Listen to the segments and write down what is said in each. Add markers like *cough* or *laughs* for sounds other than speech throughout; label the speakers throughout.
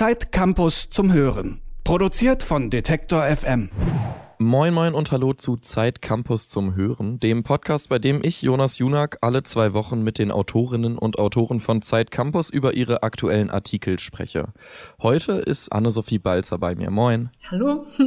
Speaker 1: Zeit Campus zum Hören. Produziert von Detektor FM.
Speaker 2: Moin Moin und Hallo zu Zeit Campus zum Hören, dem Podcast, bei dem ich, Jonas Junak, alle zwei Wochen mit den Autorinnen und Autoren von Zeit Campus über ihre aktuellen Artikel spreche. Heute ist Anne-Sophie Balzer bei mir. Moin.
Speaker 3: Hallo. *laughs*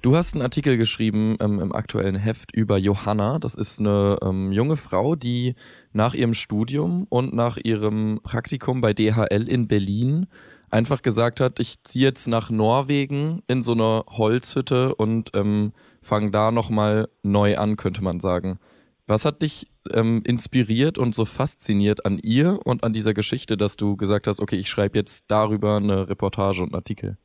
Speaker 2: Du hast einen Artikel geschrieben ähm, im aktuellen Heft über Johanna. Das ist eine ähm, junge Frau, die nach ihrem Studium und nach ihrem Praktikum bei DHL in Berlin einfach gesagt hat, ich ziehe jetzt nach Norwegen in so eine Holzhütte und ähm, fange da nochmal neu an, könnte man sagen. Was hat dich ähm, inspiriert und so fasziniert an ihr und an dieser Geschichte, dass du gesagt hast, okay, ich schreibe jetzt darüber eine Reportage und einen Artikel?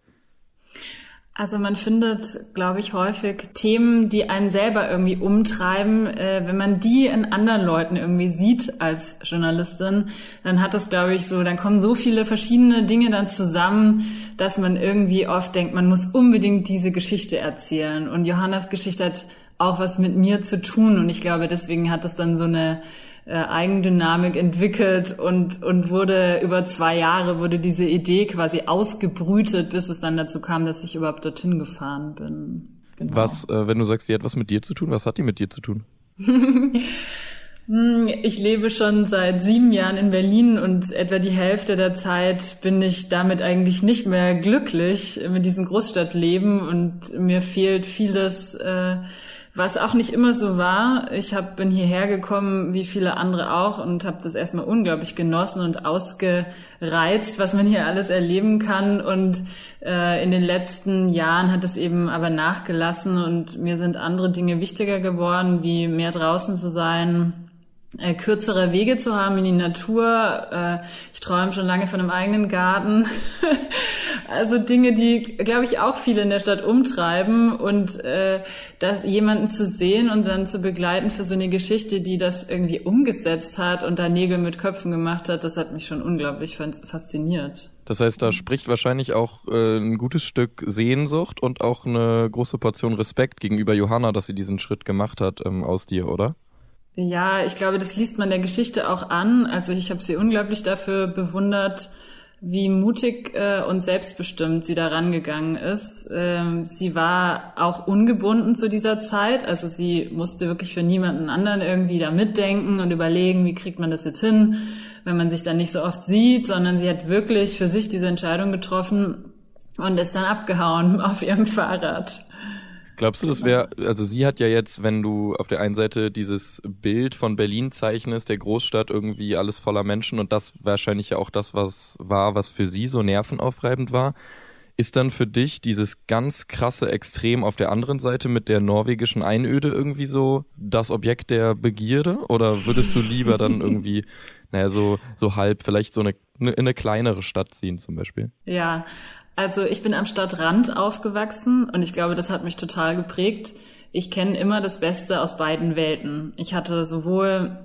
Speaker 3: Also man findet, glaube ich, häufig Themen, die einen selber irgendwie umtreiben. Äh, wenn man die in anderen Leuten irgendwie sieht als Journalistin, dann hat das, glaube ich, so, dann kommen so viele verschiedene Dinge dann zusammen, dass man irgendwie oft denkt, man muss unbedingt diese Geschichte erzählen. Und Johannas Geschichte hat auch was mit mir zu tun. Und ich glaube, deswegen hat es dann so eine äh, Eigendynamik entwickelt und, und wurde über zwei Jahre wurde diese Idee quasi ausgebrütet, bis es dann dazu kam, dass ich überhaupt dorthin gefahren bin.
Speaker 2: Genau. Was, äh, wenn du sagst, die hat was mit dir zu tun, was hat die mit dir zu tun? *laughs*
Speaker 3: Hm, ich lebe schon seit sieben Jahren in Berlin und etwa die Hälfte der Zeit bin ich damit eigentlich nicht mehr glücklich mit diesem Großstadtleben und mir fehlt vieles, äh, was auch nicht immer so war. Ich hab, bin hierher gekommen, wie viele andere auch, und habe das erstmal unglaublich genossen und ausgereizt, was man hier alles erleben kann. Und äh, in den letzten Jahren hat es eben aber nachgelassen und mir sind andere Dinge wichtiger geworden, wie mehr draußen zu sein, äh, kürzere Wege zu haben in die Natur. Äh, ich träume schon lange von einem eigenen Garten. *laughs* also Dinge, die, glaube ich, auch viele in der Stadt umtreiben und äh, das jemanden zu sehen und dann zu begleiten für so eine Geschichte, die das irgendwie umgesetzt hat und da Nägel mit Köpfen gemacht hat, das hat mich schon unglaublich fasziniert.
Speaker 2: Das heißt, da spricht wahrscheinlich auch äh, ein gutes Stück Sehnsucht und auch eine große Portion Respekt gegenüber Johanna, dass sie diesen Schritt gemacht hat ähm, aus dir, oder?
Speaker 3: Ja, ich glaube, das liest man der Geschichte auch an. Also ich habe sie unglaublich dafür bewundert, wie mutig äh, und selbstbestimmt sie da rangegangen ist. Ähm, sie war auch ungebunden zu dieser Zeit. Also sie musste wirklich für niemanden anderen irgendwie da mitdenken und überlegen, wie kriegt man das jetzt hin, wenn man sich dann nicht so oft sieht, sondern sie hat wirklich für sich diese Entscheidung getroffen und ist dann abgehauen *laughs* auf ihrem Fahrrad.
Speaker 2: Glaubst du, das wäre, also sie hat ja jetzt, wenn du auf der einen Seite dieses Bild von Berlin zeichnest, der Großstadt irgendwie alles voller Menschen und das wahrscheinlich ja auch das, was war, was für sie so nervenaufreibend war, ist dann für dich dieses ganz krasse Extrem auf der anderen Seite mit der norwegischen Einöde irgendwie so das Objekt der Begierde? Oder würdest du lieber dann *laughs* irgendwie, naja, so, so halb vielleicht so eine, eine, eine kleinere Stadt ziehen zum Beispiel?
Speaker 3: Ja, also ich bin am Stadtrand aufgewachsen und ich glaube, das hat mich total geprägt. Ich kenne immer das Beste aus beiden Welten. Ich hatte sowohl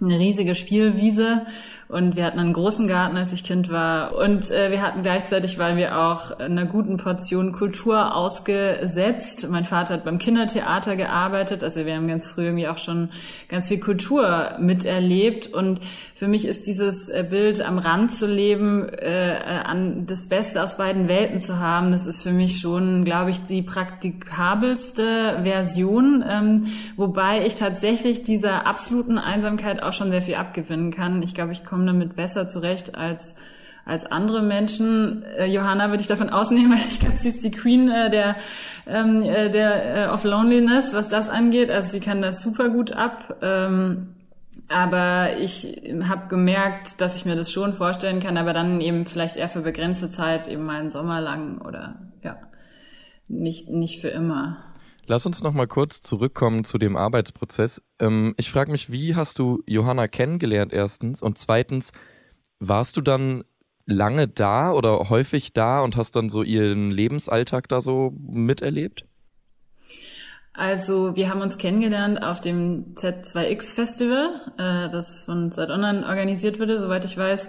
Speaker 3: eine riesige Spielwiese und wir hatten einen großen Garten, als ich Kind war. Und äh, wir hatten gleichzeitig, weil wir auch einer guten Portion Kultur ausgesetzt. Mein Vater hat beim Kindertheater gearbeitet, also wir haben ganz früh irgendwie auch schon ganz viel Kultur miterlebt. Und für mich ist dieses äh, Bild, am Rand zu leben, äh, an das Beste aus beiden Welten zu haben, das ist für mich schon, glaube ich, die praktikabelste Version. Ähm, wobei ich tatsächlich dieser absoluten Einsamkeit auch schon sehr viel abgewinnen kann. Ich glaube, ich komme kommen damit besser zurecht als als andere Menschen. Äh, Johanna würde ich davon ausnehmen, weil *laughs* ich glaube, sie ist die Queen äh, der ähm, äh, der äh, of Loneliness, was das angeht. Also sie kann das super gut ab. Ähm, aber ich habe gemerkt, dass ich mir das schon vorstellen kann, aber dann eben vielleicht eher für begrenzte Zeit, eben mal einen Sommer lang oder ja, nicht nicht für immer.
Speaker 2: Lass uns noch mal kurz zurückkommen zu dem Arbeitsprozess. Ähm, ich frage mich, wie hast du Johanna kennengelernt erstens und zweitens, warst du dann lange da oder häufig da und hast dann so ihren Lebensalltag da so miterlebt?
Speaker 3: Also wir haben uns kennengelernt auf dem Z2X Festival, äh, das von Zeit Online organisiert wurde, soweit ich weiß.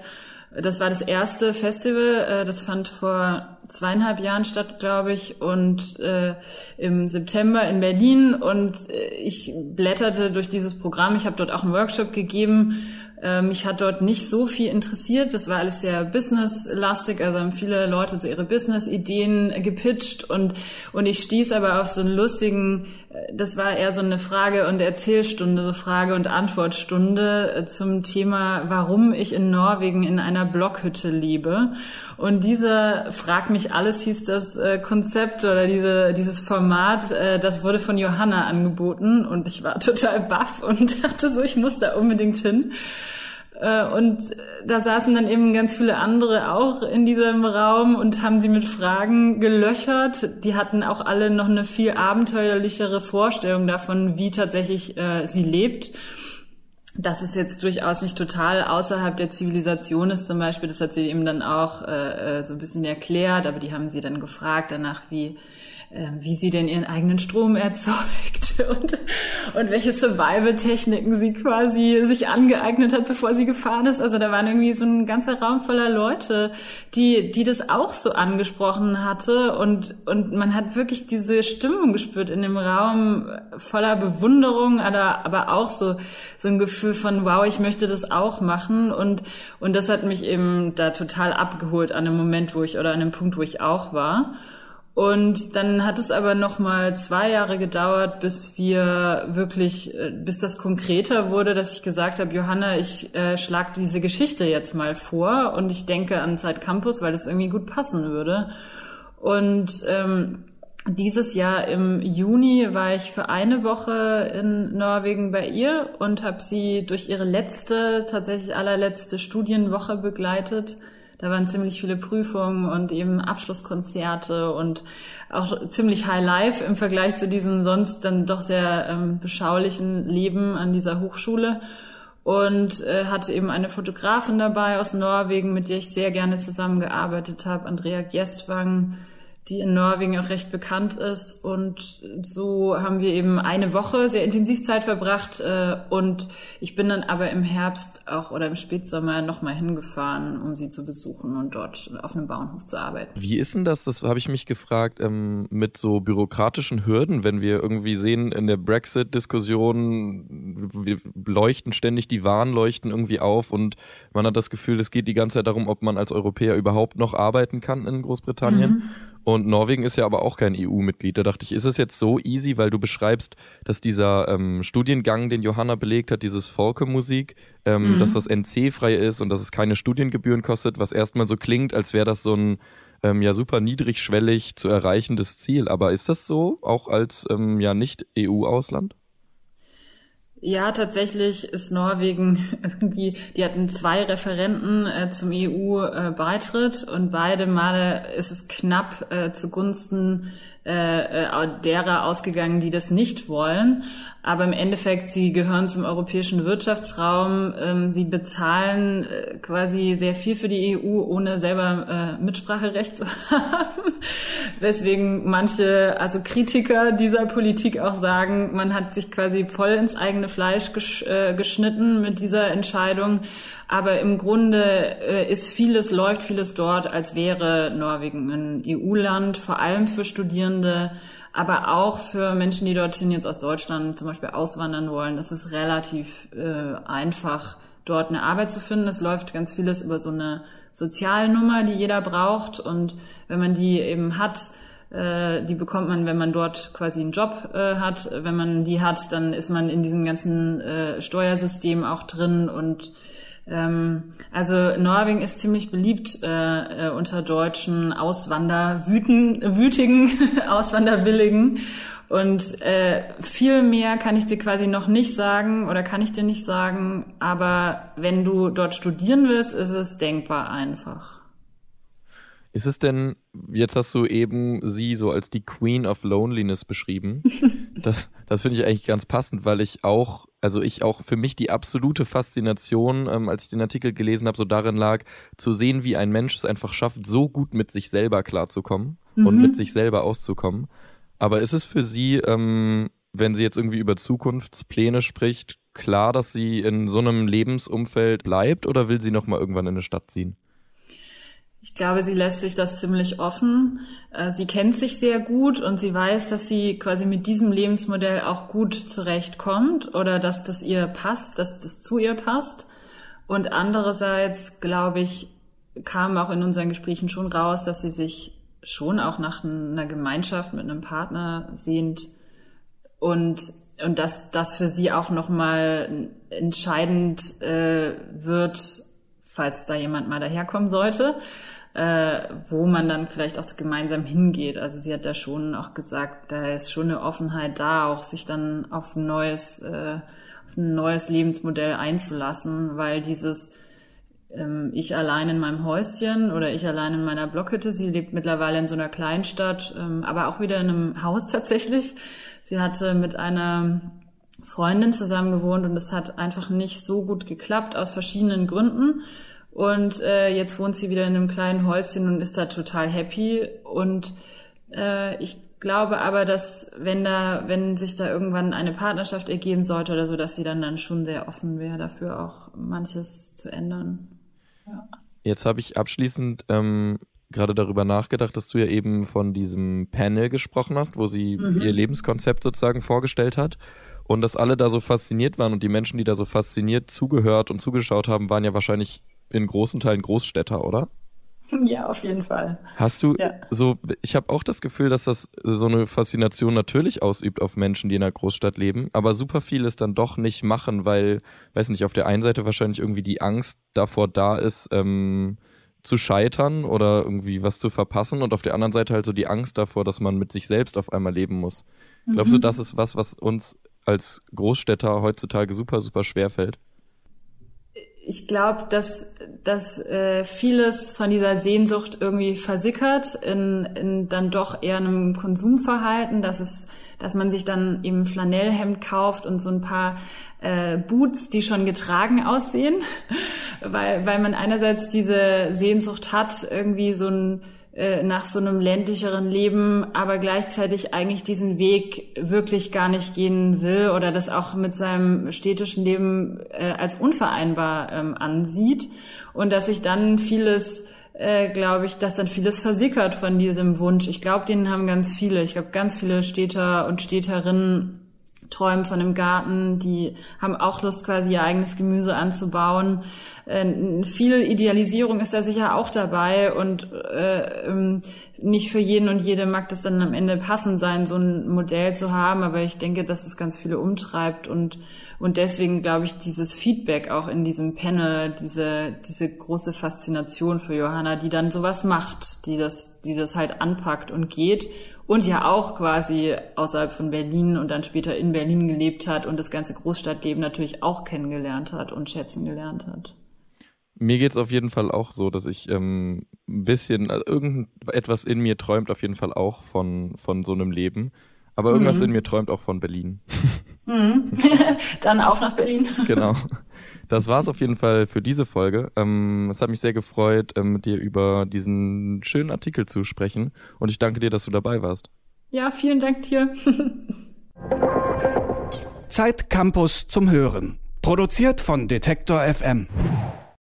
Speaker 3: Das war das erste Festival, äh, das fand vor zweieinhalb Jahren statt, glaube ich, und äh, im September in Berlin. Und äh, ich blätterte durch dieses Programm. Ich habe dort auch einen Workshop gegeben Äh, mich hat dort nicht so viel interessiert. Das war alles sehr businesslastig. Also haben viele Leute so ihre Business-Ideen gepitcht und, und ich stieß aber auf so einen lustigen, das war eher so eine Frage- und Erzählstunde, so Frage- und Antwortstunde äh, zum Thema, warum ich in Norwegen in einer Blockhütte lebe. Und diese Frag mich alles hieß das Konzept oder diese, dieses Format, das wurde von Johanna angeboten und ich war *laughs* total baff und dachte so, ich muss da unbedingt hin. Äh, und da saßen dann eben ganz viele andere auch in diesem Raum und haben sie mit Fragen gelöchert. Die hatten auch alle noch eine viel abenteuerlichere Vorstellung davon, wie tatsächlich äh, sie lebt. Das ist jetzt durchaus nicht total außerhalb der Zivilisation ist zum Beispiel. Das hat sie eben dann auch äh, äh so ein bisschen erklärt, aber die haben sie dann gefragt danach, wie wie sie denn ihren eigenen Strom erzeugt *laughs* und, und welche Survival-Techniken sie quasi sich angeeignet hat, bevor sie gefahren ist. Also da waren irgendwie so ein ganzer Raum voller Leute, die, die das auch so angesprochen hatte und, und man hat wirklich diese Stimmung gespürt in dem Raum voller Bewunderung, aber, aber auch so, so ein Gefühl von, wow, ich möchte das auch machen und, und das hat mich eben da total abgeholt an dem Moment, wo ich, oder an dem Punkt, wo ich auch war. Und dann hat es aber noch mal zwei Jahre gedauert, bis wir wirklich, äh, bis das konkreter wurde, dass ich gesagt habe, Johanna, ich äh, schlag diese Geschichte jetzt mal vor und ich denke an Zeit Campus, weil das irgendwie gut passen würde. Und ähm, dieses Jahr im Juni war ich für eine Woche in Norwegen bei ihr und habe sie durch ihre letzte, tatsächlich allerletzte Studienwoche begleitet da waren ziemlich viele Prüfungen und eben Abschlusskonzerte und auch ziemlich High Life im Vergleich zu diesem sonst dann doch sehr ähm, beschaulichen Leben an dieser Hochschule. Und äh, hatte eben eine Fotografin dabei aus Norwegen, mit der ich sehr gerne zusammengearbeitet habe, Andrea Gjestvang, die in Norwegen auch recht bekannt ist. Und so haben wir eben eine Woche sehr intensiv Zeit verbracht. Äh, und ich bin dann aber im Herbst auch oder im Spätsommer nochmal hingefahren, um sie zu besuchen und dort auf einem Bauernhof zu arbeiten.
Speaker 2: Wie ist denn das, das habe ich mich gefragt, ähm, mit so bürokratischen Hürden, wenn wir irgendwie sehen, in der Brexit-Diskussion leuchten ständig die Warnleuchten irgendwie auf und man hat das Gefühl, es geht die ganze Zeit darum, ob man als Europäer überhaupt noch arbeiten kann in Großbritannien. Mhm. Und Norwegen ist ja aber auch kein EU-Mitglied. Da dachte ich, ist es jetzt so easy, weil du beschreibst, dass dieser ähm, Studiengang, den Johanna belegt hat, dieses Folke-Musik, ähm, mhm. dass das NC-frei ist und dass es keine Studiengebühren kostet, was erstmal so klingt, als wäre das so ein ähm, ja super niedrigschwellig zu erreichendes Ziel. Aber ist das so, auch als ähm, ja nicht EU-Ausland?
Speaker 3: Ja, tatsächlich ist Norwegen *laughs* irgendwie, die hatten zwei Referenten äh, zum EU-Beitritt äh, und beide Male ist es knapp äh, zugunsten äh, äh, derer ausgegangen, die das nicht wollen. Aber im Endeffekt, sie gehören zum europäischen Wirtschaftsraum. Ähm, sie bezahlen äh, quasi sehr viel für die EU, ohne selber äh, Mitspracherecht zu *laughs* haben. Weswegen manche, also Kritiker dieser Politik auch sagen, man hat sich quasi voll ins eigene Fleisch gesch äh, geschnitten mit dieser Entscheidung. Aber im Grunde äh, ist vieles, läuft vieles dort, als wäre Norwegen ein EU-Land, vor allem für Studierende aber auch für Menschen, die dorthin jetzt aus Deutschland zum Beispiel auswandern wollen, ist es relativ äh, einfach, dort eine Arbeit zu finden. Es läuft ganz vieles über so eine Sozialnummer, die jeder braucht. Und wenn man die eben hat, äh, die bekommt man, wenn man dort quasi einen Job äh, hat. Wenn man die hat, dann ist man in diesem ganzen äh, Steuersystem auch drin und ähm, also Norwegen ist ziemlich beliebt äh, äh, unter deutschen Auswanderwüten, wütigen, *laughs* Auswanderwilligen. Und äh, viel mehr kann ich dir quasi noch nicht sagen oder kann ich dir nicht sagen. Aber wenn du dort studieren willst, ist es denkbar einfach.
Speaker 2: Ist es denn, jetzt hast du eben sie so als die Queen of Loneliness beschrieben. *laughs* das das finde ich eigentlich ganz passend, weil ich auch, also ich auch für mich die absolute Faszination, ähm, als ich den Artikel gelesen habe, so darin lag, zu sehen, wie ein Mensch es einfach schafft, so gut mit sich selber klarzukommen mhm. und mit sich selber auszukommen. Aber ist es für sie, ähm, wenn sie jetzt irgendwie über Zukunftspläne spricht, klar, dass sie in so einem Lebensumfeld bleibt oder will sie nochmal irgendwann in eine Stadt ziehen?
Speaker 3: Ich glaube, sie lässt sich das ziemlich offen. Äh, sie kennt sich sehr gut und sie weiß, dass sie quasi mit diesem Lebensmodell auch gut zurechtkommt oder dass das ihr passt, dass das zu ihr passt. Und andererseits, glaube ich, kam auch in unseren Gesprächen schon raus, dass sie sich schon auch nach einer Gemeinschaft mit einem Partner sehnt und und dass das für sie auch nochmal entscheidend äh, wird, falls da jemand mal daherkommen sollte, äh, wo man dann vielleicht auch gemeinsam hingeht. Also sie hat da schon auch gesagt, da ist schon eine Offenheit da, auch sich dann auf ein neues, äh, auf ein neues Lebensmodell einzulassen, weil dieses ähm, ich allein in meinem Häuschen oder ich allein in meiner Blockhütte, sie lebt mittlerweile in so einer Kleinstadt, ähm, aber auch wieder in einem *laughs* Haus tatsächlich. Sie hatte mit einer Freundin zusammen gewohnt und es hat einfach nicht so gut geklappt aus verschiedenen Gründen. Und äh, jetzt wohnt sie wieder in einem kleinen Häuschen und ist da total happy. Und äh, ich glaube aber, dass wenn da, wenn sich da irgendwann eine Partnerschaft ergeben sollte oder so, dass sie dann dann schon sehr offen wäre, dafür auch manches zu ändern.
Speaker 2: Ja. Jetzt habe ich abschließend ähm, gerade darüber nachgedacht, dass du ja eben von diesem Panel gesprochen hast, wo sie mhm. ihr Lebenskonzept sozusagen vorgestellt hat. Und dass alle da so fasziniert waren und die Menschen, die da so fasziniert zugehört und zugeschaut haben, waren ja wahrscheinlich in großen Teilen Großstädter, oder? *laughs*
Speaker 4: Ja, auf jeden Fall.
Speaker 2: Hast du ja. so, ich habe auch das Gefühl, dass das so eine Faszination natürlich ausübt auf Menschen, die in einer Großstadt leben, aber super viel es dann doch nicht machen, weil, weiß nicht, auf der einen Seite wahrscheinlich irgendwie die Angst davor da ist, ähm, zu scheitern oder irgendwie was zu verpassen und auf der anderen Seite halt so die Angst davor, dass man mit sich selbst auf einmal leben muss. Mhm. Glaubst du, das ist was, was uns als Großstädter heutzutage super, super schwer fällt?
Speaker 3: Ich glaube, dass, dass äh, vieles von dieser Sehnsucht irgendwie versickert in, in dann doch eher einem Konsumverhalten, dass es, dass man sich dann eben Flanellhemd kauft und so ein paar äh, Boots, die schon getragen aussehen, *laughs* weil, weil man einerseits diese Sehnsucht hat, irgendwie so ein äh, nach so einem ländlicheren Leben, aber gleichzeitig eigentlich diesen Weg wirklich gar nicht gehen will oder das auch mit seinem städtischen Leben äh, als unvereinbar ähm, ansieht und dass sich dann vieles äh, glaube ich, dass dann vieles versickert von diesem Wunsch. Ich glaube, den haben ganz viele. Ich glaube, ganz viele Städter und Städterinnen träumen von einem Garten, die haben auch Lust, quasi ihr eigenes Gemüse anzubauen. Äh, viel Idealisierung ist da sicher auch dabei und äh, ähm, nicht für jeden und jede mag das dann am Ende passend sein, so ein Modell zu haben, aber ich denke, dass es ganz viele umtreibt und und deswegen glaube ich, dieses Feedback auch in diesem Panel, diese, diese große Faszination für Johanna, die dann sowas macht, die das, die das halt anpackt und geht und ja auch quasi außerhalb von Berlin und dann später in Berlin gelebt hat und das ganze Großstadtleben natürlich auch kennengelernt hat und schätzen gelernt hat.
Speaker 2: Mir geht es auf jeden Fall auch so, dass ich ähm, ein bisschen, also irgendetwas in mir träumt auf jeden Fall auch von, von so einem Leben. Aber irgendwas mhm. in mir träumt auch von Berlin.
Speaker 3: Mhm. *laughs* Dann auch nach Berlin. *laughs*
Speaker 2: genau. Das war es auf jeden Fall für diese Folge. Ähm, es hat mich sehr gefreut, ähm, mit dir über diesen schönen Artikel zu sprechen. Und ich danke dir, dass du dabei warst.
Speaker 3: Ja, vielen Dank dir. *laughs*
Speaker 1: Zeit Campus zum Hören. Produziert von Detektor FM.